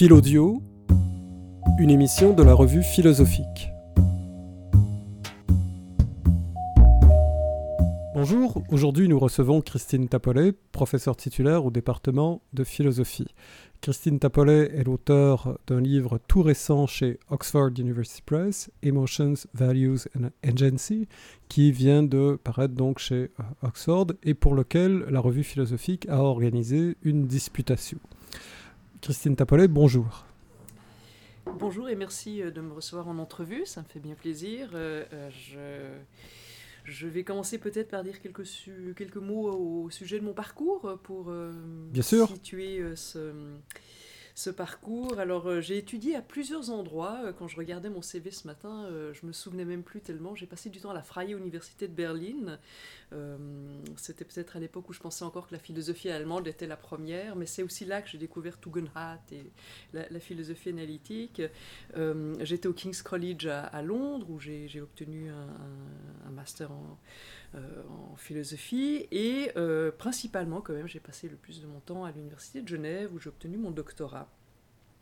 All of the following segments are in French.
Philodio, une émission de la revue philosophique. Bonjour, aujourd'hui nous recevons Christine Tapolet, professeure titulaire au département de philosophie. Christine Tapolet est l'auteur d'un livre tout récent chez Oxford University Press, Emotions, Values and Agency, qui vient de paraître donc chez euh, Oxford et pour lequel la revue philosophique a organisé une disputation. Christine Tapolet, bonjour. Bonjour et merci euh, de me recevoir en entrevue, ça me fait bien plaisir. Euh, je je vais commencer peut-être par dire quelques, quelques mots au sujet de mon parcours pour euh, Bien sûr. situer euh, ce, ce parcours. Alors, euh, j'ai étudié à plusieurs endroits. Euh, quand je regardais mon CV ce matin, euh, je me souvenais même plus tellement. J'ai passé du temps à la Freie Université de Berlin. C'était peut-être à l'époque où je pensais encore que la philosophie allemande était la première, mais c'est aussi là que j'ai découvert Tugendhat et la, philosophie analytique. J'étais au King's College à, Londres où j'ai obtenu un, master en philosophie et principalement quand même j'ai passé le plus de mon temps à l'université de Genève où j'ai obtenu mon doctorat.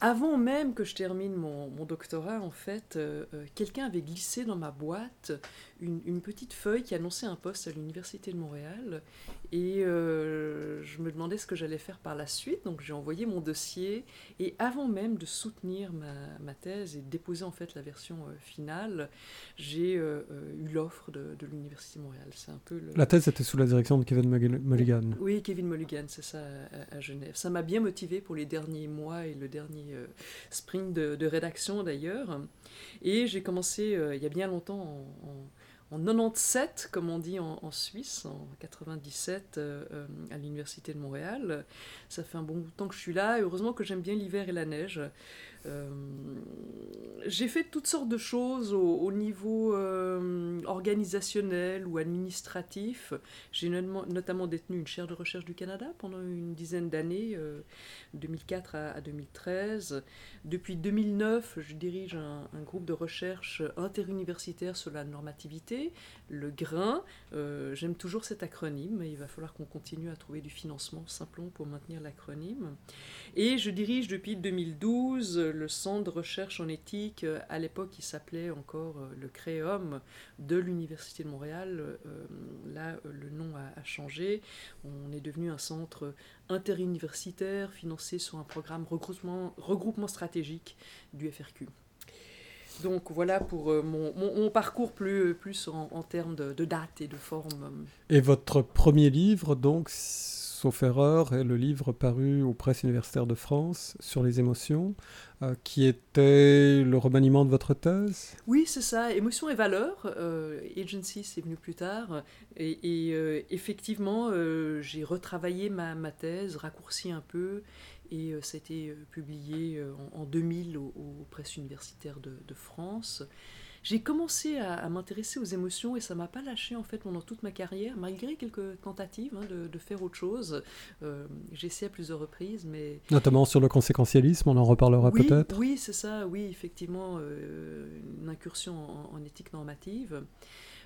Avant même que je termine mon, doctorat, en fait, euh, quelqu'un avait glissé dans ma boîte une, petite feuille qui annonçait un poste à l'Université de Montréal. Et euh, je me demandais ce que j'allais faire par la suite. Donc j'ai envoyé mon dossier. Et avant même de soutenir ma, thèse et de déposer en fait la version euh, finale, j'ai euh, eu l'offre de, l'Université de Montréal. C'est un peu La thèse était sous la direction de Kevin Mulligan. Oui, Kevin Mulligan, c'est ça, à, Genève. Ça m'a bien motivé pour les derniers mois et le dernier sprint de, rédaction d'ailleurs. Et j'ai commencé il y a bien longtemps en en 97, comme on dit en, Suisse, en 97 euh, euh, à l'Université de Montréal. Ça fait un bon temps que je suis là et heureusement que j'aime bien l'hiver et la neige. Euh, j'ai fait toutes sortes de choses au, niveau euh, organisationnel ou administratif. J'ai notamment détenu une chaire de recherche du Canada pendant une dizaine d'années, 2004 euh, à, 2013. Depuis 2009, je dirige un, groupe de recherche interuniversitaire sur la normativité, le GRIN. J'aime toujours cet acronyme, mais il va falloir qu'on continue à trouver du financement simplement pour maintenir l'acronyme. Et je dirige depuis 2012 le centre de recherche en éthique, euh, à l'époque il s'appelait encore euh, le Créum de l'Université de Montréal. Euh, là, le nom a, changé. On est devenu un centre interuniversitaire financé sur un programme regroupement, regroupement stratégique du FRQ. Donc voilà pour mon, parcours plus, plus en, termes de, de, date et de forme. Et votre premier livre, donc, sauf erreur, est le livre paru aux presses universitaires de France sur les émotions, euh, qui était le remaniement de votre thèse? Oui, c'est ça, Émotions et valeurs. Euh, Agency, c'est venu plus tard. Et, euh, effectivement, j'ai retravaillé ma, thèse, raccourci un peu, et ça a été publié en, 2000 aux, presses universitaires de France j'ai commencé à, m'intéresser aux émotions et ça m'a pas lâché en fait pendant toute ma carrière, malgré quelques tentatives hein, de, faire autre chose. Euh, j'ai essayé à plusieurs reprises, mais notamment sur le conséquentialisme, on en reparlera peut-être. Oui, c'est ça. Oui, effectivement, euh, une incursion en, éthique normative.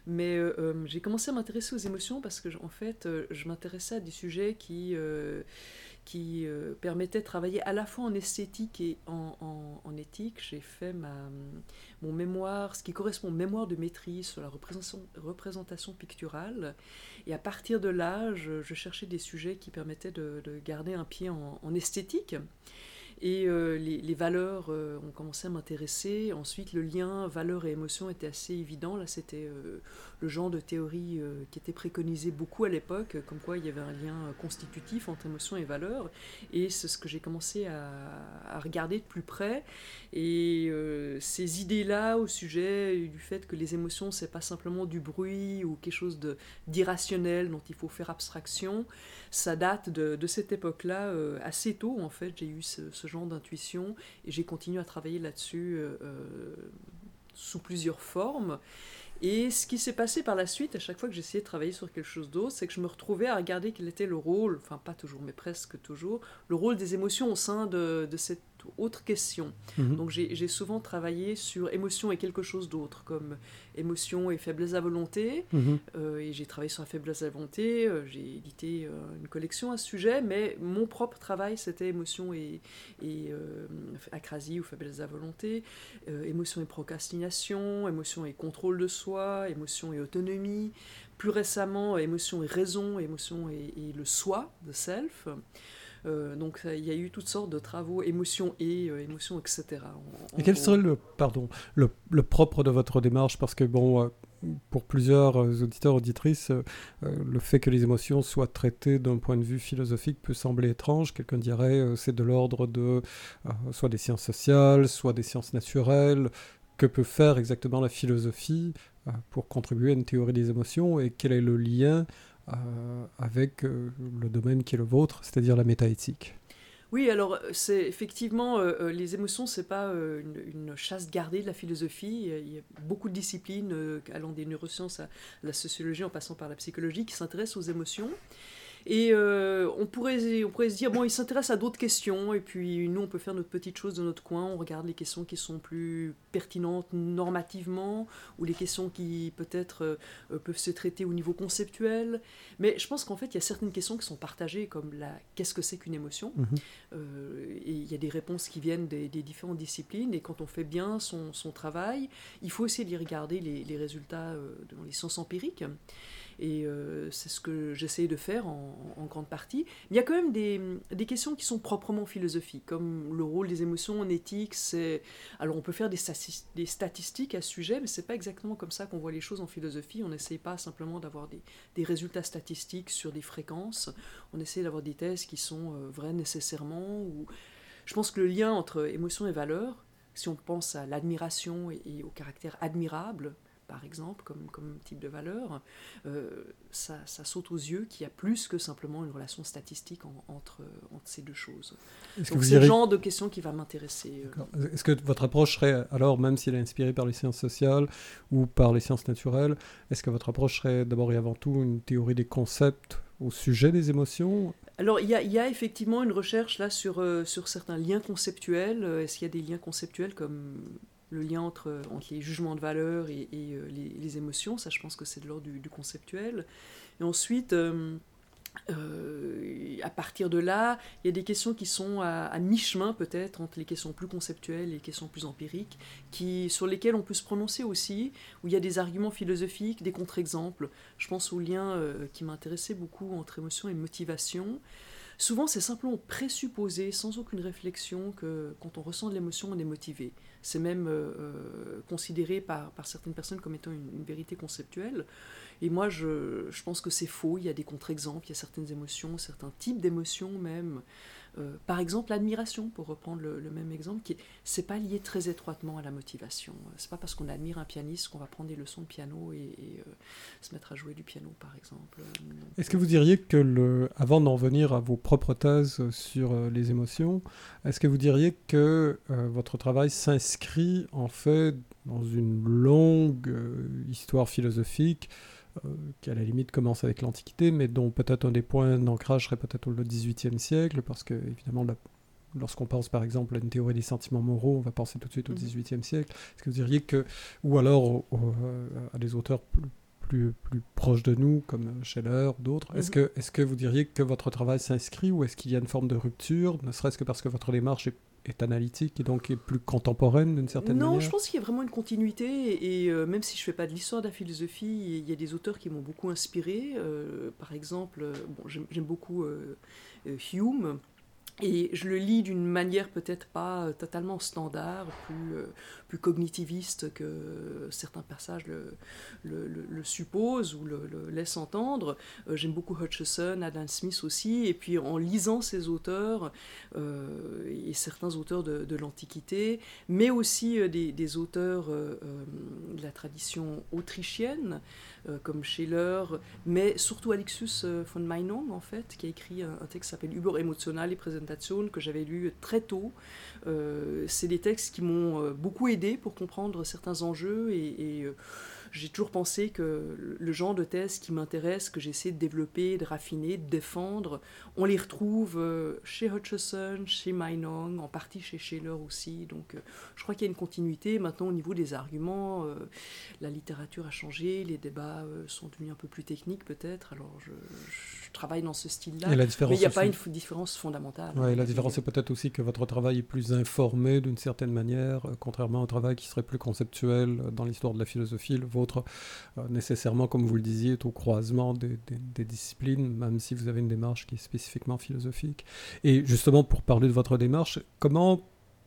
Mais euh, j'ai commencé à m'intéresser aux émotions parce que, en fait, je m'intéressais à des sujets qui qui euh, permettait de travailler à la fois en esthétique et en, en, éthique. J'ai fait ma, mon mémoire, ce qui correspond au mémoire de maîtrise sur la représentation, représentation picturale. Et à partir de là, je, cherchais des sujets qui permettaient de, de garder un pied en, en esthétique. Et euh, les, valeurs euh, ont commencé à m'intéresser. Ensuite, le lien valeur et émotion était assez évident. Là, c'était euh, le genre de théorie qui était préconisé beaucoup à l'époque, comme quoi il y avait un lien constitutif entre émotion et valeur. Et c'est ce que j'ai commencé à, regarder de plus près. Et ces idées-là au sujet du fait que les émotions, c'est pas simplement du bruit ou quelque chose d'irrationnel dont il faut faire abstraction, ça date de, cette époque-là assez tôt. En fait, j'ai eu ce, ce d'intuition et j'ai continué à travailler là-dessus euh, euh, sous plusieurs formes. Et ce qui s'est passé par la suite, à chaque fois que j'essayais de travailler sur quelque chose d'autre, c'est que je me retrouvais à regarder quel était le rôle, enfin pas toujours, mais presque toujours, le rôle des émotions au sein de cette autre question. Mhm. Donc j'ai souvent travaillé sur émotion et quelque chose d'autre, comme émotion et faiblesse à volonté. Mhm. Euh, et j'ai travaillé sur la faiblesse à volonté, euh, j'ai édité euh, une collection à ce sujet, mais mon propre travail, c'était émotion et, et acrasie ou faiblesse à volonté, émotion et procrastination, émotion et contrôle de soi, émotion et autonomie. Plus récemment, émotion et raison, émotion et, et le soi, the self. Euh, donc il y a eu toutes sortes de travaux, émotions et euh, émotions, etc. et quel serait le, pardon, le, propre de votre démarche? Parce que bon, euh, pour plusieurs auditeurs, auditrices, le fait que les émotions soient traitées d'un point de vue philosophique peut sembler étrange. Quelqu'un dirait c'est de l'ordre de soit des sciences sociales, soit des sciences naturelles. Que peut faire exactement la philosophie pour contribuer à une théorie des émotions? Et quel est le lien avec euh, le domaine qui est le vôtre, c'est-à-dire la métaéthique. Oui, alors c'est effectivement euh, les émotions, c'est pas une, chasse gardée de la philosophie. Il y a beaucoup de disciplines allant des neurosciences à la sociologie en passant par la psychologie qui s'intéressent aux émotions. Et euh, on, pourrait, on pourrait se dire, bon, il s'intéresse à d'autres questions, et puis nous, on peut faire notre petite chose de notre coin, on regarde les questions qui sont plus pertinentes normativement, ou les questions qui peut-être euh, peuvent se traiter au niveau conceptuel. Mais je pense qu'en fait, il y a certaines questions qui sont partagées, comme la qu'est-ce que c'est qu'une émotion mhm. euh, Et il y a des réponses qui viennent des, différentes disciplines, et quand on fait bien son, son travail, il faut aussi y regarder les, les résultats dans les sciences empiriques. Et euh, c'est ce que j'essaie de faire en, grande partie. Il y a quand même des, questions qui sont proprement philosophiques, comme le rôle des émotions en éthique. C'est... Alors on peut faire des, statistiques à ce sujet, mais c'est pas exactement comme ça qu'on voit les choses en philosophie. On n'essaye pas simplement d'avoir des, des, résultats statistiques sur des fréquences. On essaie d'avoir des thèses qui sont euh, vraies nécessairement. Ou... Je pense que le lien entre émotion et valeur, si on pense à l'admiration et, au caractère admirable, par exemple, comme, comme type de valeur, euh, ça, ça, saute aux yeux qu'il y a plus que simplement une relation statistique entre, entre ces deux choses. Donc c'est le genre de question qui va m'intéresser. Euh. Est-ce que votre approche serait, alors, même si elle est inspirée par les sciences sociales ou par les sciences naturelles, est-ce que votre approche serait d'abord et avant tout une théorie des concepts au sujet des émotions? Alors, il y, a, il y, a, effectivement une recherche là sur, euh, sur certains liens conceptuels. Est-ce qu'il y a des liens conceptuels comme le lien entre, entre les jugements de valeur et, euh, les, émotions, ça je pense que c'est de l'ordre du, conceptuel. Et ensuite, euh, euh, à partir de là, il y a des questions qui sont à, mi-chemin peut-être entre les questions plus conceptuelles et les questions plus empiriques, qui, sur lesquelles on peut se prononcer aussi, où il y a des arguments philosophiques, des contre-exemples. Je pense au lien qui m'intéressait beaucoup entre émotion et motivation. Souvent, c'est simplement présupposé, sans aucune réflexion, que quand on ressent de l'émotion, on est motivé. C'est même euh, euh, considéré par, certaines personnes comme étant une, vérité conceptuelle. Et moi, je pense que c'est faux. Il y a des contre-exemples, il y a certaines émotions, certains types d'émotions même, euh, par exemple, l'admiration, pour reprendre le, même exemple, qui c'est pas lié très étroitement à la motivation. C'est pas parce qu'on admire un pianiste qu'on va prendre des leçons de piano et, euh, se mettre à jouer du piano, par exemple. Est-ce que vous diriez que, avant d'en venir à vos propres thèses sur euh, les émotions, est-ce que vous diriez que votre travail s'inscrit en fait dans une longue histoire philosophique euh, qui à la limite commence avec l'Antiquité, mais dont peut-être un des points d'ancrage serait peut-être le XVIIIe siècle, parce que évidemment, lorsqu'on pense par exemple à une théorie des sentiments moraux, on va penser tout de suite au mhm. XVIIIe siècle. Est-ce que vous diriez que, ou alors euh, à des auteurs plus, plus, proches de nous, comme Scheller, d'autres, est-ce mhm. que, est que vous diriez que votre travail s'inscrit ou est-ce qu'il y a une forme de rupture, ne serait-ce que parce que votre démarche est est analytique et donc est plus contemporaine d'une certaine manière Non, je pense qu'il y a vraiment une continuité et, euh, même si je ne fais pas de l'histoire de la philosophie, il y a des auteurs qui m'ont beaucoup inspiré. Euh, par exemple, euh, bon, j'aime beaucoup Hume. Et je le lis d'une manière peut-être pas totalement standard, plus, plus cognitiviste que certains passages le, le, supposent ou le, laissent entendre. Euh, j'aime beaucoup Hutchison, Adam Smith aussi, et puis en lisant ces auteurs, euh, et certains auteurs de, l'Antiquité, mais aussi euh, des, auteurs de la tradition autrichienne, comme Scheller, mais surtout Alexius von Meinong, en fait, qui a écrit un, texte qui s'appelle Über Emotionale Präsentation, que j'avais lu très tôt. C'est des textes qui m'ont beaucoup aidé pour comprendre certains enjeux et, j'ai toujours pensé que le genre de thèse qui m'intéresse, que j'essaie de développer, de raffiner, de défendre, on les retrouve euh, chez Hutchison, chez Meinong, en partie chez Scheller aussi. Donc euh, je crois qu'il y a une continuité. Maintenant, au niveau des arguments, euh, la littérature a changé, les débats sont devenus un peu plus techniques peut-être. Alors je, travaille dans ce style-là. Mais il n'y a pas une différence fondamentale. Ouais, la différence, c'est peut-être aussi que votre travail est plus informé d'une certaine manière, contrairement au travail qui serait plus conceptuel dans l'histoire de la philosophie. Le vôtre, nécessairement, comme vous le disiez, est au croisement des, des disciplines, même si vous avez une démarche qui est spécifique spécifiquement philosophique. Et justement, pour parler de votre démarche, comment,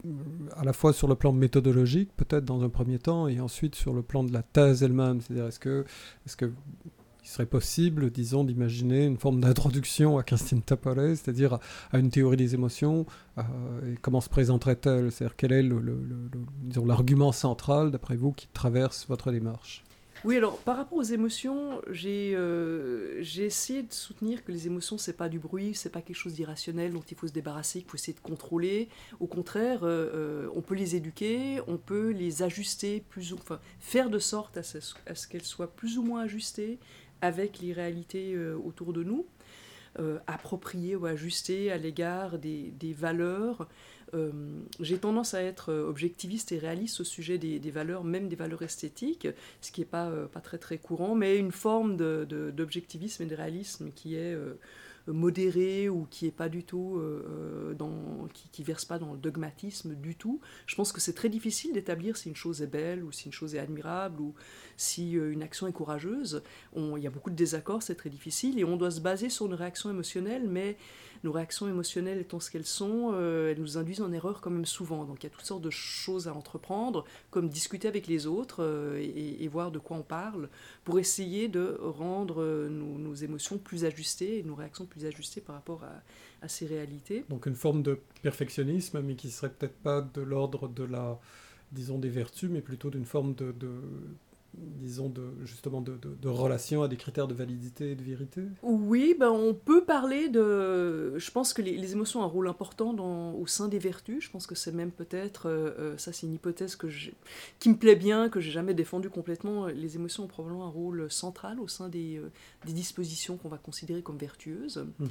euh, à la fois sur le plan méthodologique, peut-être dans un premier temps, et ensuite sur le plan de la thèse elle-même, c'est-à-dire est-ce que, est-ce que il serait possible, disons, d'imaginer une forme d'introduction à Christine Tapollet, c'est-à-dire à, une théorie des émotions, euh, comment se présenterait-elle? C'est-à-dire quel est l'argument central, d'après vous, qui traverse votre démarche? Oui, alors par rapport aux émotions, euh, j'ai essayé de soutenir que les émotions, c'est pas du bruit, c'est pas quelque chose d'irrationnel dont il faut se débarrasser, qu'il faut essayer de contrôler. Au contraire, euh, euh, on peut les éduquer, on peut les ajuster, plus ou, enfin, faire de sorte à ce qu'elles soient plus ou moins ajustées avec les réalités autour de nous. appropriées ou ajustées à l'égard des, valeurs euh, j'ai tendance à être euh, objectiviste et réaliste au sujet des, valeurs, même des valeurs esthétiques, ce qui n'est pas, euh, très courant, mais une forme d'objectivisme et de réalisme qui est modéré ou qui est pas du tout euh, dans, qui, qui, verse pas dans le dogmatisme du tout. Je pense que c'est très difficile d'établir si une chose est belle ou si une chose est admirable ou si euh, une action est courageuse. il y a beaucoup de désaccords, c'est très difficile et on doit se baser sur une réaction émotionnelle, mais nos réactions émotionnelles étant ce qu'elles sont, euh, elles nous induisent en erreur quand même souvent. Donc il y a toutes sortes de choses à entreprendre, comme discuter avec les autres et, voir de quoi on parle, pour essayer de rendre nos, nos émotions plus ajustées et nos réactions plus ajusté par rapport à, ces réalités. Donc une forme de perfectionnisme, mais qui serait peut-être pas de l'ordre de la, disons, des vertus, mais plutôt d'une forme de, disons, de, justement de, de, relation à des critères de validité et de vérité? Oui, ben on peut parler de... Je pense que les, émotions ont un rôle important dans, au sein des vertus. Je pense que c'est même peut-être... Euh, euh, ça, c'est une hypothèse que qui me plaît bien, que j'ai jamais défendue complètement. Les émotions ont probablement un rôle central au sein des, euh, des dispositions qu'on va considérer comme vertueuses. Mhm.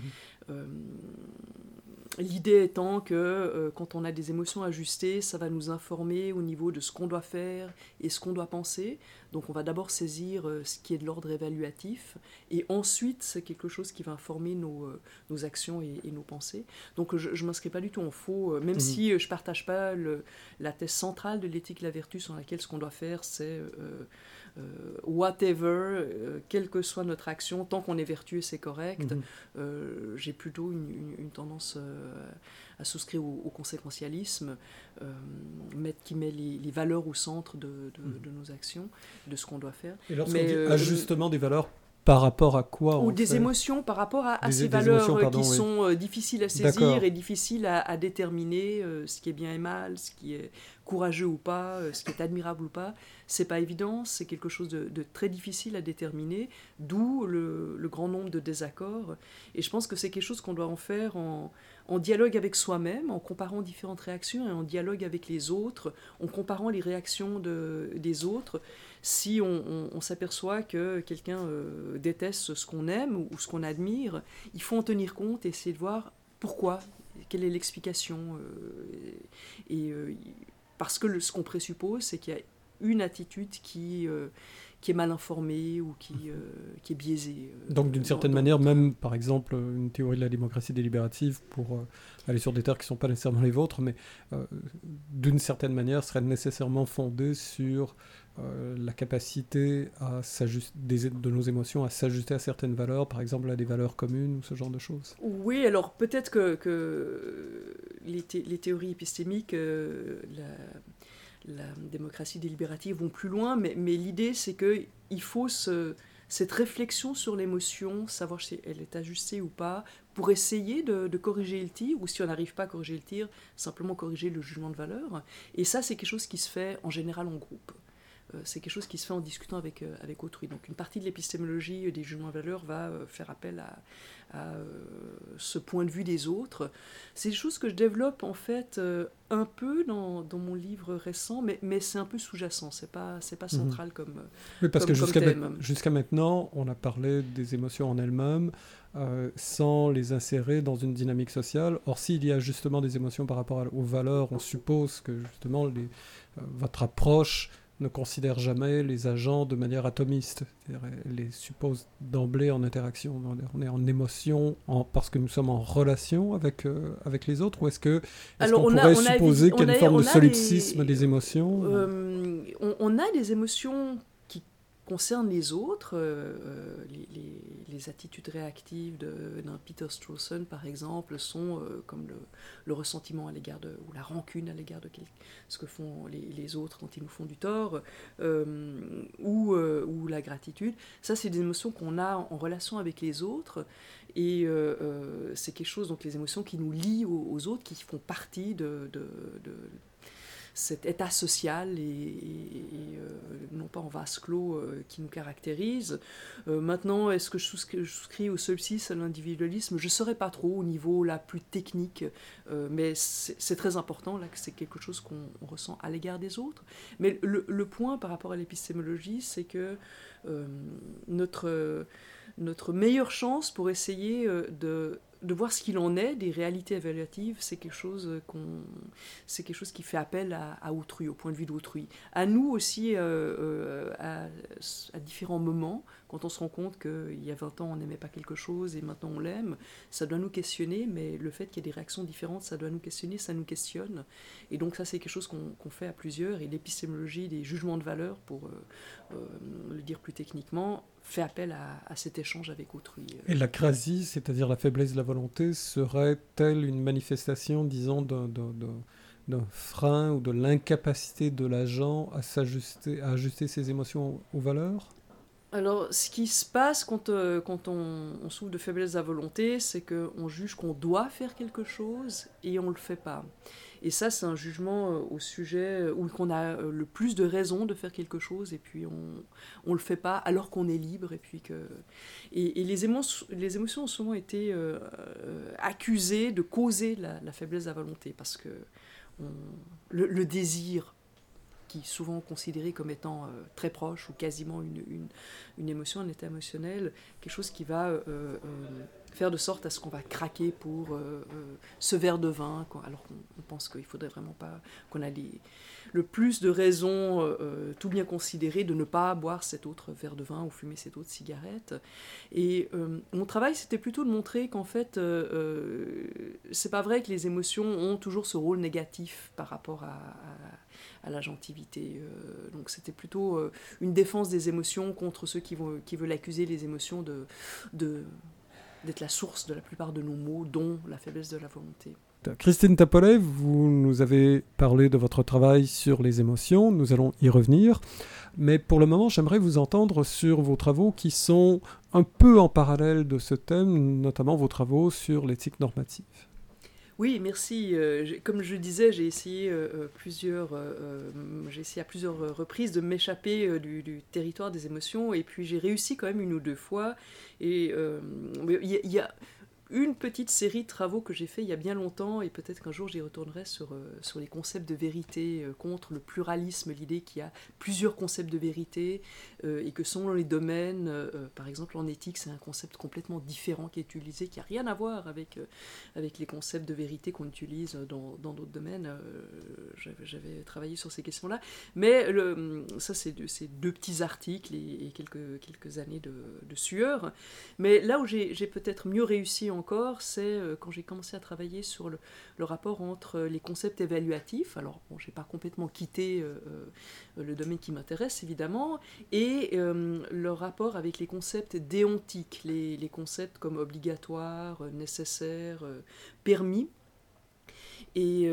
L'idée étant que euh, quand on a des émotions ajustées, ça va nous informer au niveau de ce qu'on doit faire et ce qu'on doit penser. Donc on va d'abord saisir euh, ce qui est de l'ordre évaluatif et ensuite c'est quelque chose qui va informer nos, euh, nos actions et, nos pensées. Donc je ne m'inscris pas du tout en faux, même mhm. si je ne partage pas le, la thèse centrale de l'éthique de la vertu sur laquelle ce qu'on doit faire c'est whatever, euh, quelle que soit notre action, tant qu'on est vertueux, c'est correct. Mhm. Euh, j'ai plutôt une, tendance à souscrire au, conséquentialisme, qui met les, valeurs au centre de, mhm. de, nos actions, de ce qu'on doit faire. Et lorsqu'on dit ajustement des valeurs par rapport à quoi Ou des émotions par rapport à, ces valeurs qui sont difficiles à saisir et difficiles à, déterminer, ce qui est bien et mal, ce qui est courageux ou pas, euh, ce qui est admirable ou pas, c'est pas évident, c'est quelque chose de, très difficile à déterminer, d'où le, grand nombre de désaccords. Et je pense que c'est quelque chose qu'on doit en faire en, dialogue avec soi-même, en comparant différentes réactions et en dialogue avec les autres, en comparant les réactions de, des autres. Si on, s'aperçoit que quelqu'un euh, déteste ce qu'on aime ou, ce qu'on admire, il faut en tenir compte et essayer de voir pourquoi, quelle est l'explication. Euh, et parce que ce qu'on présuppose, c'est qu'il y a une attitude qui, euh, qui est mal informée ou qui, euh, qui est biaisée. Euh, Donc d'une certaine manière, même par exemple une théorie de la démocratie délibérative pour aller sur des terres qui ne sont pas nécessairement les vôtres, mais d'une certaine manière serait nécessairement fondée sur la capacité à de nos émotions à s'ajuster à certaines valeurs, par exemple à des valeurs communes ou ce genre de choses. Oui, alors peut-être que, que les, les, théories épistémiques, la, la démocratie délibérative vont plus loin, mais, l'idée c'est qu'il faut ce, cette réflexion sur l'émotion, savoir si elle est ajustée ou pas, pour essayer de, corriger le tir, ou si on n'arrive pas à corriger le tir, simplement corriger le jugement de valeur. Et ça, c'est quelque chose qui se fait en général en groupe. C'est quelque chose qui se fait en discutant avec, avec autrui. Donc une partie de l'épistémologie des jugements de valeur va faire appel à, à ce point de vue des autres. C'est des choses que je développe en fait un peu dans, dans, mon livre récent, mais, mais c'est un peu sous-jacent, c'est pas, c'est pas mhm. central comme Oui, parce que jusqu'à, jusqu'à maintenant, on a parlé des émotions en elles-mêmes, euh, sans les insérer dans une dynamique sociale. Or, s'il y a justement des émotions par rapport aux valeurs, on suppose que justement les, euh, votre approche ne considère jamais les agents de manière atomiste. Elle les suppose d'emblée en interaction. On est en émotion en, parce que nous sommes en relation avec, euh, avec les autres Ou est-ce que est qu'on pourrait supposer qu'il y a une forme de solipsisme des, émotions on, on, a des émotions concerne les autres, euh, euh, les, attitudes réactives d'un Peter Strawson, par exemple, sont euh, comme le, ressentiment à l'égard de, ou la rancune à l'égard de ce que font les, autres quand ils nous font du tort, ou, ou, la gratitude. Ça, c'est des émotions qu'on a en, relation avec les autres, et c'est quelque chose, donc les émotions qui nous lient aux, autres, qui font partie de, de cet état social et, euh, non pas en vase clos euh, qui nous caractérise. Euh, maintenant, est-ce que je souscris, au solstice, à l'individualisme? Je ne saurais pas trop au niveau la plus technique, mais c'est très important là que c'est quelque chose qu'on ressent à l'égard des autres. Mais le, le, point par rapport à l'épistémologie, c'est que notre, notre meilleure chance pour essayer de de voir ce qu'il en est des réalités évaluatives, c'est quelque chose qu'on, c'est quelque chose qui fait appel à, autrui, au point de vue d'autrui. À nous aussi, euh, euh, à, différents moments, quand on se rend compte qu'il y a 20 ans on n'aimait pas quelque chose et maintenant on l'aime, ça doit nous questionner, mais le fait qu'il y ait des réactions différentes, ça doit nous questionner, ça nous questionne. Et donc ça c'est quelque chose qu'on fait à plusieurs, et l'épistémologie des jugements de valeur, pour euh, le dire plus techniquement, fait appel à, cet échange avec autrui. Et la crasie, c'est-à-dire la faiblesse de la volonté, serait-elle une manifestation, disons, d'un frein ou de l'incapacité de l'agent à s'ajuster, à ajuster ses émotions aux valeurs? Alors, ce qui se passe quand, euh, on, souffre de faiblesse la volonté, c'est qu'on juge qu'on doit faire quelque chose et on ne le fait pas. Et ça, c'est un jugement euh, au sujet euh, où qu'on a le plus de raisons de faire quelque chose et puis on ne le fait pas alors qu'on est libre. Et, puis que... et, les, les émotions ont souvent été accusées de causer la, faiblesse la volonté parce que le, désir qui souvent considéré comme étant très proche ou quasiment une, une, émotion, un état émotionnel, quelque chose qui va faire de sorte à ce qu'on va craquer pour euh, euh, ce verre de vin, alors qu'on pense qu'il faudrait vraiment pas, qu'on a le plus de raisons, euh, tout bien considérées, de ne pas boire cet autre verre de vin ou fumer cette autre cigarette. Et mon travail, c'était plutôt de montrer qu'en fait, c'est pas vrai que les émotions ont toujours ce rôle négatif par rapport à, la gentilité. donc c'était plutôt une défense des émotions contre ceux qui, veulent accuser les émotions de, d'être la source de la plupart de nos maux, dont la faiblesse de la volonté. Christine Tapolet, vous nous avez parlé de votre travail sur les émotions, nous allons y revenir, mais pour le moment j'aimerais vous entendre sur vos travaux qui sont un peu en parallèle de ce thème, notamment vos travaux sur l'éthique normative. Oui, merci. Euh, comme je disais, j'ai essayé euh, euh, plusieurs, j'ai essayé à plusieurs reprises de m'échapper du, territoire des émotions, et puis j'ai réussi quand même une ou deux fois. Et il y, a une petite série de travaux que j'ai fait il y a bien longtemps, et peut-être qu'un jour j'y retournerai sur, euh, sur les concepts de vérité euh, contre le pluralisme, l'idée qu'il y a plusieurs concepts de vérité, euh, et que selon les domaines, par exemple en éthique, c'est un concept complètement différent qui est utilisé, qui n'a rien à voir avec, avec les concepts de vérité qu'on utilise dans d'autres domaines. J'avais travaillé sur ces questions-là. Mais le, ça, c'est deux, deux petits articles et, quelques, quelques années de, de sueur. Mais là où j'ai peut-être mieux réussi en c'est euh, quand j'ai commencé à travailler sur le, rapport entre les concepts évaluatifs, alors bon, j'ai pas complètement quitté euh, euh, le domaine qui m'intéresse évidemment, et le rapport avec les concepts déontiques, les, concepts comme obligatoire, nécessaire, permis. Et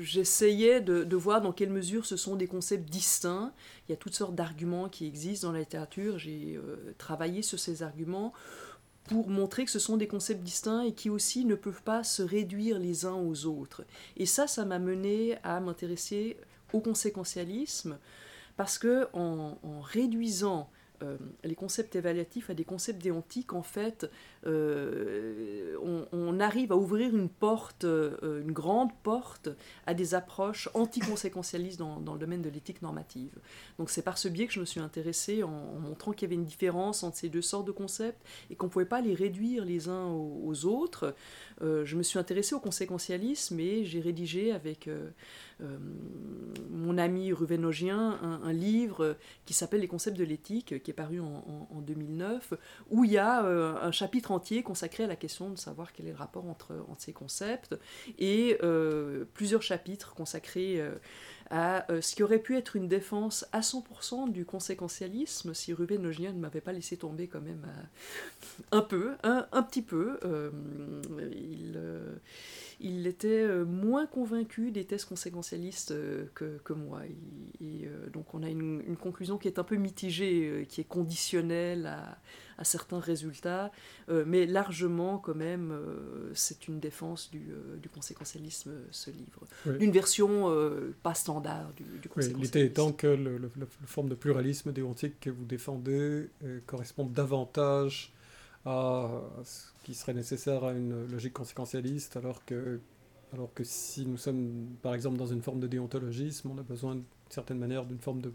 j'essayais de, voir dans quelle mesure ce sont des concepts distincts. Il y a toutes sortes d'arguments qui existent dans la littérature. J'ai travaillé sur ces arguments pour montrer que ce sont des concepts distincts et qui aussi ne peuvent pas se réduire les uns aux autres. Et ça, ça m'a mené à m'intéresser au conséquentialisme parce que en, réduisant euh, les concepts évaluatifs à des concepts déontiques, en fait, euh, on, arrive à ouvrir une porte, euh, une grande porte à des approches anticonséquentialistes dans, dans le domaine de l'éthique normative. Donc c'est par ce biais que je me suis intéressée en, montrant qu'il y avait une différence entre ces deux sortes de concepts et qu'on ne pouvait pas les réduire les uns aux, autres. je me suis intéressée au conséquentialisme et j'ai rédigé avec mon ami Ruvenogien un, livre qui s'appelle Les concepts de l'éthique qui est paru en, 2009, où il y a euh, un chapitre entier consacré à la question de savoir quel est le rapport entre, entre ces concepts, et euh, plusieurs chapitres consacrés euh, à ce qui aurait pu être une défense à 100% du conséquentialisme si Ruben Logien ne m'avait pas laissé tomber quand même un peu, un, un, petit peu. il il était euh, moins convaincu des tests conséquentialistes euh, que, que moi. Et, euh, donc on a une, conclusion qui est un peu mitigée, qui est conditionnelle à, à certains résultats, mais largement quand même, c'est une défense du, du conséquentialisme, ce livre. D'une version pas standard du, du conséquentialisme. L'idée étant que le, la forme de pluralisme déontique que vous défendez correspond davantage à ce qui serait nécessaire à une logique conséquentialiste, alors que, alors que si nous sommes par exemple dans une forme de déontologisme, on a besoin d'une certaine manière d'une forme de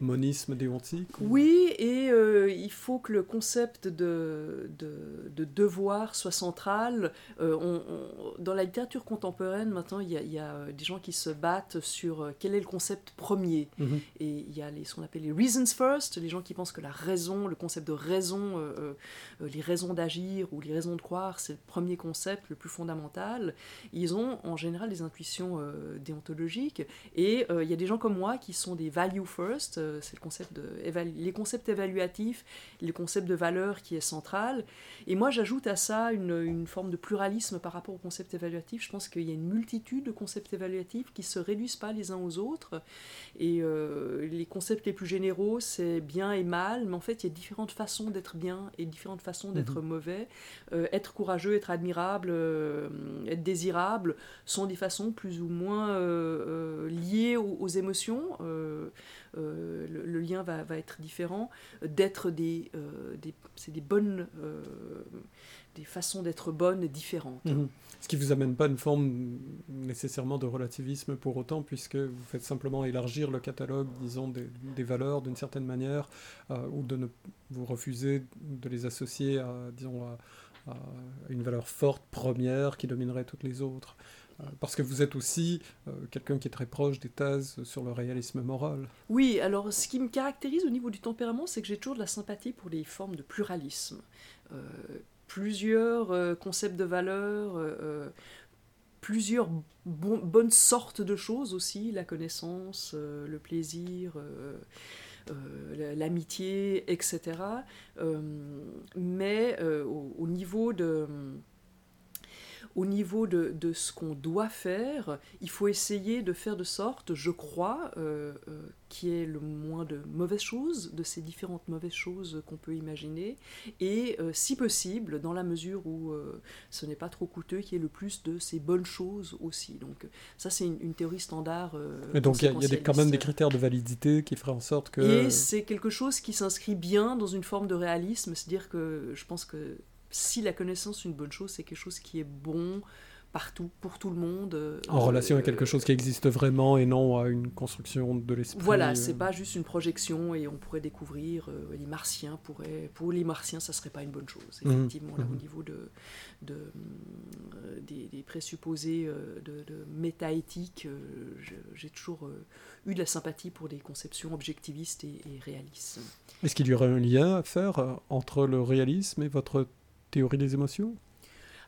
monisme déontique Oui, et euh, il faut que le concept de, de, devoir soit central. Euh, on, dans la littérature contemporaine, maintenant, il y, a, euh, des gens qui se battent sur quel est le concept premier. Mhm. Et il y a les, ce qu'on appelle les reasons first, les gens qui pensent que la raison, le concept de raison, les raisons d'agir ou les raisons de croire, c'est le premier concept, le plus fondamental. Ils ont en général des intuitions déontologiques. Et il y a des gens comme moi qui sont des value first c'est le concept de les concepts évaluatifs, le concept de valeur qui est central. Et moi, j'ajoute à ça une, forme de pluralisme par rapport au concept évaluatif. Je pense qu'il y a une multitude de concepts évaluatifs qui se réduisent pas les uns aux autres. Et euh, les concepts les plus généraux, c'est bien et mal, mais en fait, il y a différentes façons d'être bien et différentes façons d'être mhm. mauvais. Euh, être courageux, être admirable, euh, être désirable sont des façons plus ou moins liées aux, aux émotions. Euh, le, lien va, être différent, d'être des, euh, c'est des bonnes, euh, des façons d'être bonnes différentes. Mhm. Ce qui vous amène pas une forme nécessairement de relativisme pour autant, puisque vous faites simplement élargir le catalogue, disons, des, valeurs d'une certaine manière, ou de ne vous refuser de les associer à, disons, à une valeur forte première qui dominerait toutes les autres. Euh, parce que vous êtes aussi euh, quelqu'un qui est très proche des thèses sur le réalisme moral. Oui, alors ce qui me caractérise au niveau du tempérament, c'est que j'ai toujours de la sympathie pour les formes de pluralisme. Euh, plusieurs concepts de valeur, plusieurs bonnes sortes de choses aussi, la connaissance, le plaisir. l'amitié, etc. mais au, niveau de, au niveau de, de ce qu'on doit faire, il faut essayer de faire de sorte, je crois, euh, euh, qu'il y ait le moins de mauvaises choses, de ces différentes mauvaises choses qu'on peut imaginer, et euh, si possible, dans la mesure où ce n'est pas trop coûteux, qu'il y ait le plus de ces bonnes choses aussi. Donc ça, c'est une, théorie standard. Mais donc il y a, quand même des critères de validité qui feraient en sorte que... Et c'est quelque chose qui s'inscrit bien dans une forme de réalisme, c'est-à-dire que je pense que si la connaissance est une bonne chose, c'est quelque chose qui est bon partout, pour tout le monde. Euh, en relation avec quelque chose qui existe vraiment et non à une construction de l'esprit. Voilà, euh. c'est pas juste une projection et on pourrait découvrir, euh, les martiens pourraient, pour les martiens, ça serait pas une bonne chose. Mhm. Effectivement, là, au mhm. niveau de, de des, présupposés de, de métaéthique, j'ai toujours eu de la sympathie pour des conceptions objectivistes et, et réalistes. Est-ce qu'il y aurait un lien à faire entre le réalisme et votre théorie des émotions?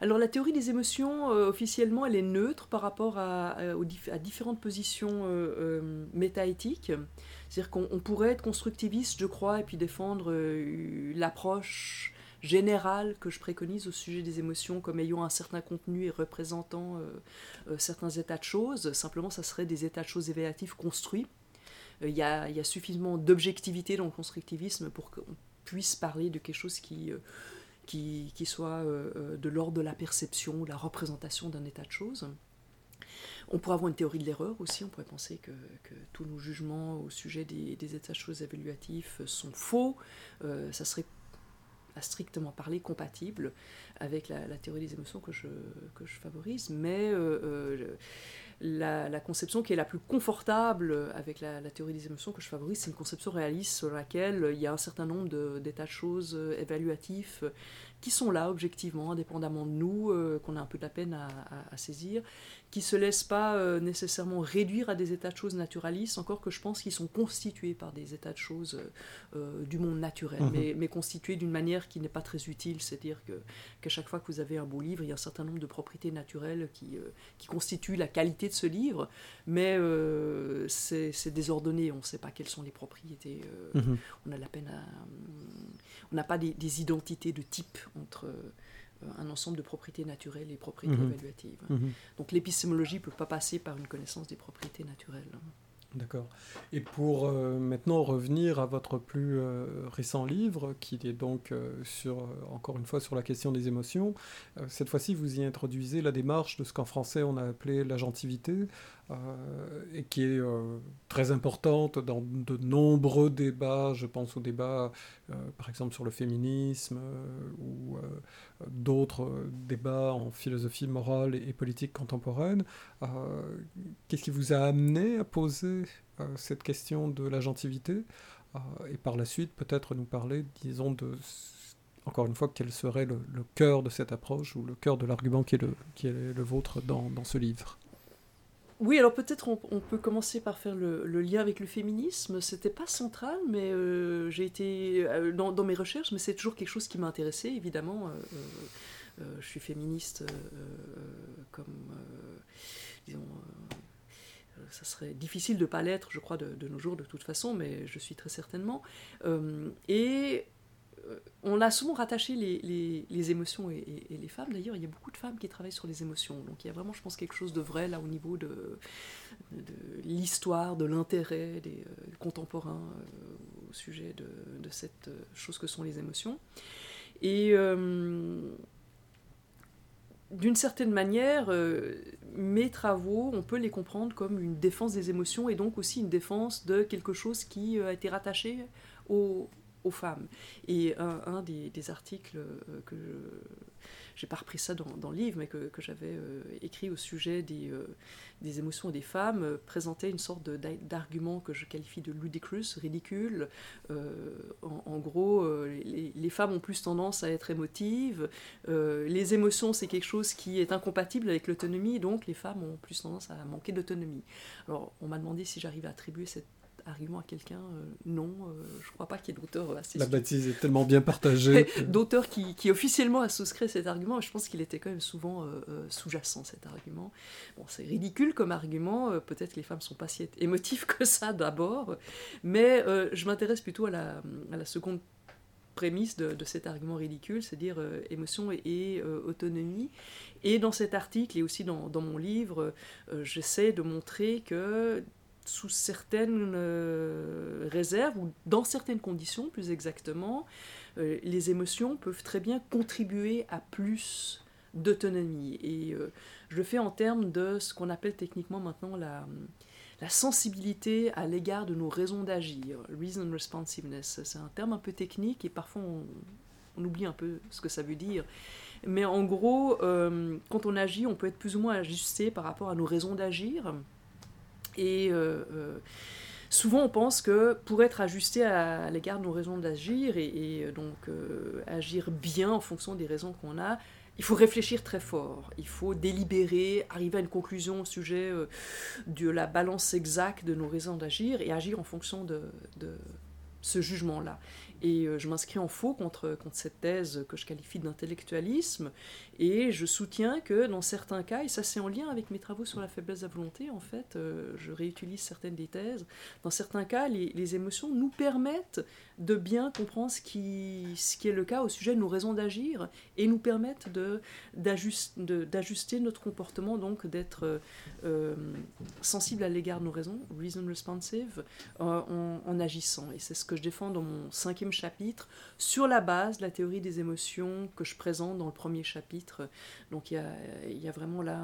Alors la théorie des émotions, euh, officiellement, elle est neutre par rapport à, différentes positions euh, euh, métaéthiques. C'est-à-dire qu'on pourrait être constructiviste, je crois, et puis défendre l'approche générale que je préconise au sujet des émotions comme ayant un certain contenu et représentant certains états de choses. Simplement, ça serait des états de choses évaluatifs construits. Il y, a, suffisamment d'objectivité dans le constructivisme pour qu'on puisse parler de quelque chose qui qui, soit euh, euh, de l'ordre de la perception, la représentation d'un état de choses. On pourrait avoir une théorie de l'erreur aussi, on pourrait penser que, tous nos jugements au sujet des, états de choses évaluatifs sont faux. ça serait à strictement parler compatible avec la, théorie des émotions que je, que je favorise, mais la, conception qui est la plus confortable avec la, théorie des émotions que je favorise, c'est une conception réaliste sur laquelle il y a un certain nombre d'états de, choses euh, évaluatifs qui sont là objectivement, indépendamment de nous, euh, qu'on a un peu de la peine à, saisir, qui se laissent pas euh, nécessairement réduire à des états de choses naturalistes, encore que je pense qu'ils sont constitués par des états de choses euh, du monde naturel, mhm. mais, mais, constitués d'une manière qui n'est pas très utile, c'est-à-dire qu'à chaque fois que vous avez un beau livre, il y a un certain nombre de propriétés naturelles qui, qui constituent la qualité de ce livre, mais c'est désordonné, on ne sait pas quelles sont les propriétés, mhm. on a la peine à on n'a pas des, identités de type entre euh, un ensemble de propriétés naturelles et propriétés mhm. évaluatives. Mhm. Donc l'épistémologie ne peut pas passer par une connaissance des propriétés naturelles. D'accord. Et pour euh, maintenant revenir à votre plus euh, récent livre, qui est donc sur, encore une fois sur la question des émotions, cette fois-ci vous y introduisez la démarche de ce qu'en français on a appelé l'agentivité, euh, et qui est euh, très importante dans de nombreux débats. Je pense aux débats, euh, par exemple, sur le féminisme ou d'autres débats en philosophie morale et, politique contemporaine. Qu'est-ce qui vous a amené à poser cette question de l'agentivité et par la suite peut-être nous parler, disons, de encore une fois, quel serait le, cœur de cette approche ou le cœur de l'argument qui, qui, est le vôtre dans, dans ce livre? Oui, alors peut-être on, peut commencer par faire le, lien avec le féminisme. C'était pas central, mais euh, j'ai été euh, dans, mes recherches, mais c'est toujours quelque chose qui m'a intéressé, évidemment. Euh, je suis féministe comme, disons, ça serait difficile de ne pas l'être, je crois, de, de, nos jours de toute façon, mais je suis très certainement. et on a souvent rattaché les, émotions et, les femmes. D'ailleurs, il y a beaucoup de femmes qui travaillent sur les émotions. Donc il y a vraiment, je pense, quelque chose de vrai là au niveau de, l'histoire, de l'intérêt des euh, contemporains euh, au sujet de, cette chose que sont les émotions. Et d'une certaine manière, mes travaux, on peut les comprendre comme une défense des émotions et donc aussi une défense de quelque chose qui a été rattaché au, aux femmes. Et un, des, articles euh, que j'ai pas repris ça dans, le livre, mais que, j'avais euh, écrit au sujet des, euh, des émotions des femmes, présentait une sorte d'argument que je qualifie de ludicrous, ridicule. En, gros, les, les, femmes ont plus tendance à être émotives, les émotions c'est quelque chose qui est incompatible avec l'autonomie, donc les femmes ont plus tendance à manquer d'autonomie. Alors on m'a demandé si j'arrivais à attribuer cette argument à quelqu'un, euh, non, euh, je ne crois pas qu'il y ait d'auteur assez. La bâtisse est tellement bien partagée. d'auteur qui, qui, officiellement a souscrit cet argument, je pense qu'il était quand même souvent euh, sous-jacent cet argument. Bon, c'est ridicule comme argument, peut-être que les femmes ne sont pas si émotives que ça d'abord, mais je m'intéresse plutôt à la, à la seconde prémisse de, de, cet argument ridicule, c'est-à-dire émotion et, autonomie. Et dans cet article et aussi dans, dans mon livre, j'essaie de montrer que sous certaines euh, réserves ou dans certaines conditions plus exactement, euh, les émotions peuvent très bien contribuer à plus d'autonomie. Et euh, je le fais en termes de ce qu'on appelle techniquement maintenant la, sensibilité à l'égard de nos raisons d'agir, reason responsiveness. C'est un terme un peu technique et parfois on, oublie un peu ce que ça veut dire. Mais en gros, quand on agit, on peut être plus ou moins ajusté par rapport à nos raisons d'agir. Et euh, euh, souvent, on pense que pour être ajusté à, l'égard de nos raisons d'agir et, euh, donc agir bien en fonction des raisons qu'on a, il faut réfléchir très fort, il faut délibérer, arriver à une conclusion au sujet de la balance exacte de nos raisons d'agir et agir en fonction de, ce jugement-là. Et je m'inscris en faux contre cette thèse que je qualifie d'intellectualisme. Et je soutiens que dans certains cas, et ça c'est en lien avec mes travaux sur la faiblesse de la volonté, en fait, euh, je réutilise certaines des thèses, dans certains cas, les, les émotions nous permettent de bien comprendre ce qui, ce qui est le cas au sujet de nos raisons d'agir et nous permettre d'ajuster notre comportement, donc d'être euh, euh, sensible à l'égard de nos raisons, reason responsive, en, agissant. Et c'est ce que je défends dans mon cinquième chapitre, sur la base de la théorie des émotions que je présente dans le premier chapitre. Donc il y a, y a, vraiment là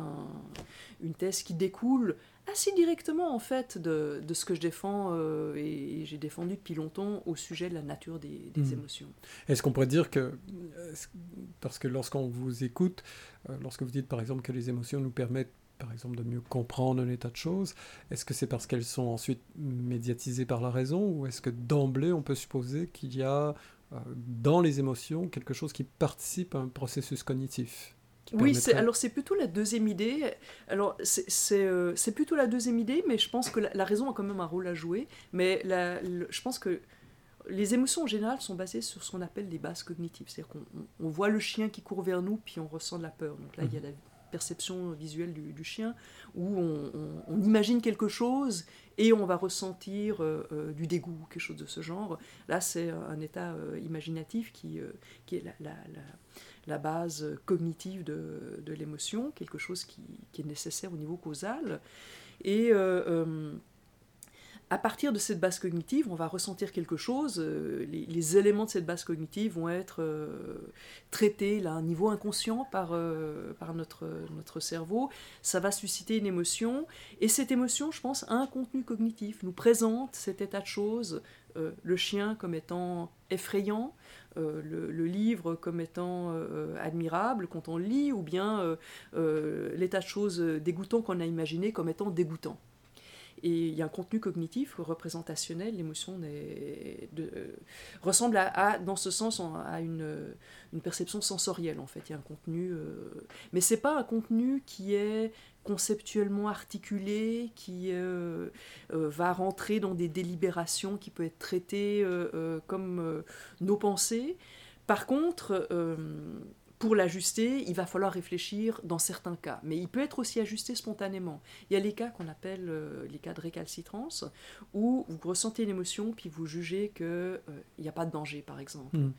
une thèse qui découle assez directement en fait de, de ce que je défends euh, et, j'ai défendu depuis longtemps au sujet de la nature des, des hmm. émotions. Est-ce qu'on pourrait dire que, euh, parce que lorsqu'on vous écoute, euh, lorsque vous dites par exemple que les émotions nous permettent par exemple de mieux comprendre un état de choses, est-ce que c'est parce qu'elles sont ensuite médiatisées par la raison ou est-ce que d'emblée on peut supposer qu'il y a dans les émotions quelque chose qui participe à un processus cognitif oui, alors c'est plutôt la deuxième idée. Alors euh, c'est plutôt la deuxième idée, mais je pense que la, raison a quand même un rôle à jouer. Mais je pense que les émotions en général sont basées sur ce qu'on appelle les bases cognitives. C'est-à-dire qu'on voit le chien qui court vers nous, puis on ressent de la peur. Donc là, il y a mhm. la perception visuelle du, chien, où on, imagine quelque chose et on va ressentir euh, euh, du dégoût, quelque chose de ce genre. Là, c'est un état imaginatif qui, qui est la, la base cognitive de, de l'émotion, quelque chose qui, qui, est nécessaire au niveau causal. Et euh, euh, à partir de cette base cognitive, on va ressentir quelque chose. Euh, les, éléments de cette base cognitive vont être traités là, à un niveau inconscient par, par notre, cerveau. Ça va susciter une émotion. Et cette émotion, je pense, a un contenu cognitif, nous présente cet état de choses, le chien comme étant effrayant, euh, le, livre comme étant euh, admirable quand on lit, ou bien euh, l'état de choses dégoûtant qu'on a imaginé comme étant dégoûtant. Et il y a un contenu cognitif, représentationnel, l'émotion ressemble à, dans ce sens, à une, une, perception sensorielle en fait. Il y a un contenu, mais c'est pas un contenu qui est conceptuellement articulé, qui euh, euh, va rentrer dans des délibérations, qui peut être traité euh, comme nos pensées. Par contre, pour l'ajuster, il va falloir réfléchir dans certains cas, mais il peut être aussi ajusté spontanément. Il y a les cas qu'on appelle les cas de récalcitrance, où vous ressentez une émotion, puis vous jugez qu'il n'y a pas de danger, par exemple. Mmh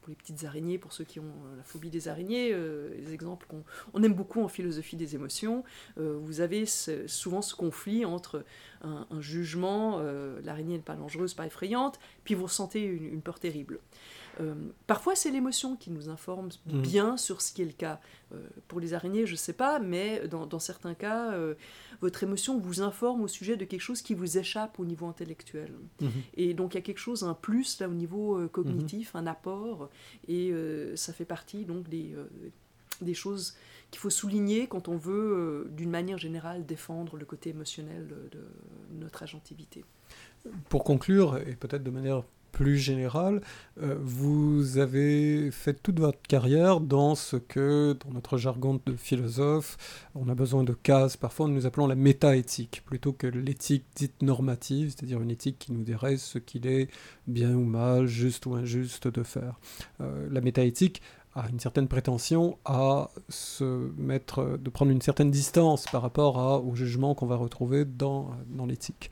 pour les petites araignées, pour ceux qui ont euh, la phobie des araignées, euh, les exemples qu'on on aime beaucoup en philosophie des émotions, euh, vous avez souvent ce conflit entre un, jugement, l'araignée n'est pas dangereuse, pas effrayante, puis vous ressentez une peur terrible. Euh, parfois, c'est l'émotion qui nous informe mm. bien sur ce qui est le cas. Euh, pour les araignées, je ne sais pas, mais dans, certains cas, euh, votre émotion vous informe au sujet de quelque chose qui vous échappe au niveau intellectuel. Mm-hmm. Et donc, il y a quelque chose, un plus là au niveau cognitif, mm-hmm. un apport, et ça fait partie donc des, des choses qu'il faut souligner quand on veut, d'une manière générale, défendre le côté émotionnel de notre agentivité. Pour conclure, et peut-être de manière plus général, euh, vous avez fait toute votre carrière dans ce que, dans notre jargon de philosophe, on a besoin de cases, parfois nous appelons la métaéthique, plutôt que l'éthique dite normative, c'est-à-dire une éthique qui nous dirait ce qu'il est bien ou mal, juste ou injuste de faire. Euh, la métaéthique a une certaine prétention à se mettre, de prendre une certaine distance par rapport à, au jugement qu'on va retrouver dans, dans l'éthique.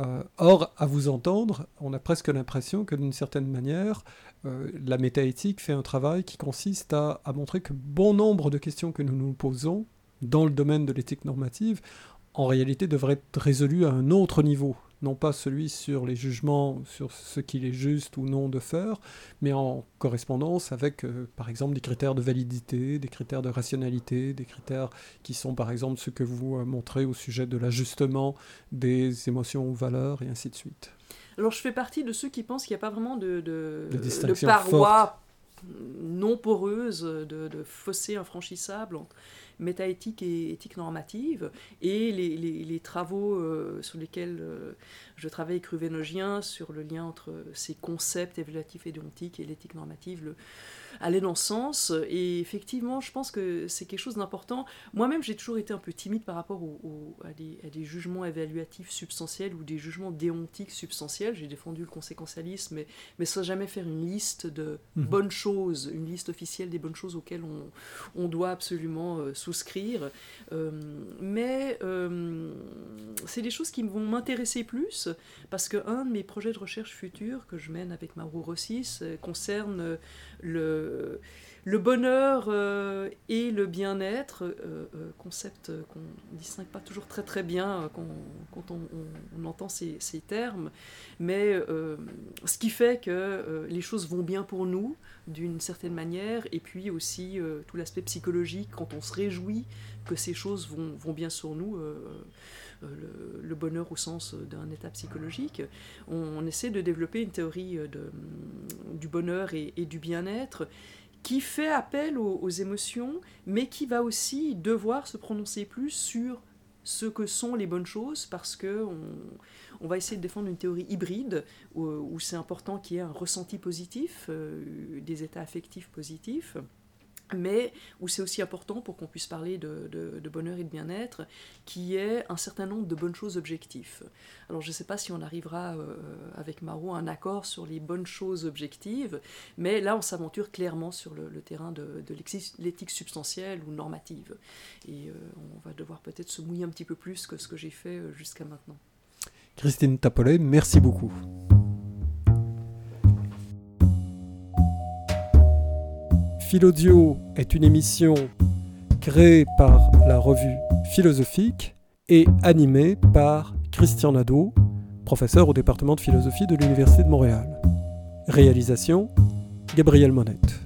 Euh, or, à vous entendre, on a presque l'impression que d'une certaine manière, euh, la métaéthique fait un travail qui consiste à, à, montrer que bon nombre de questions que nous nous posons dans le domaine de l'éthique normative, en réalité devraient être résolues à un autre niveau, non pas celui sur les jugements, sur ce qu'il est juste ou non de faire, mais en correspondance avec, euh, par exemple, des critères de validité, des critères de rationalité, des critères qui sont, par exemple, ce que vous euh, montrez au sujet de l'ajustement des émotions aux valeurs, et ainsi de suite. Alors, je fais partie de ceux qui pensent qu'il n'y a pas vraiment de, de, de, paroi non poreuse, de, de fossé infranchissable entre métaéthique et éthique normative, et les, les, travaux euh, sur lesquels euh, je travaille avec sur le lien entre ces concepts évaluatifs et déontiques et l'éthique normative allait dans ce sens. Et effectivement, je pense que c'est quelque chose d'important. Moi-même, j'ai toujours été un peu timide par rapport à, des, jugements évaluatifs substantiels ou des jugements déontiques substantiels. J'ai défendu le conséquentialisme, mais, mais sans jamais faire une liste de mhm. bonnes choses, une liste officielle des bonnes choses auxquelles on, doit absolument euh, souscrire. Euh, mais euh, c'est des choses qui vont m'intéresser plus parce qu'un de mes projets de recherche futurs que je mène avec Mauro Rossis concerne le bonheur euh, et le bien-être, euh, euh, concept qu'on ne distingue pas toujours très très bien quand, on, entend ces, termes, mais ce qui fait que les choses vont bien pour nous d'une certaine manière, et puis aussi tout l'aspect psychologique, quand on se réjouit que ces choses vont, bien sur nous. Le, bonheur au sens d'un état psychologique. On, essaie de développer une théorie du bonheur et du bien-être qui fait appel aux, émotions, mais qui va aussi devoir se prononcer plus sur ce que sont les bonnes choses, parce que on, va essayer de défendre une théorie hybride, où, c'est important qu'il y ait un ressenti positif, euh, des états affectifs positifs mais où c'est aussi important pour qu'on puisse parler de, bonheur et de bien-être, qui est un certain nombre de bonnes choses objectives. Alors je ne sais pas si on arrivera euh, avec Marot à un accord sur les bonnes choses objectives, mais là on s'aventure clairement sur le, terrain de, l'éthique substantielle ou normative. Et euh, on va devoir peut-être se mouiller un petit peu plus que ce que j'ai fait euh, jusqu'à maintenant. Christine Tapolet, merci beaucoup. Philodio est une émission créée par la revue philosophique et animée par Christian Nadeau, professeur au département de philosophie de l'Université de Montréal. Réalisation Gabriel Monette.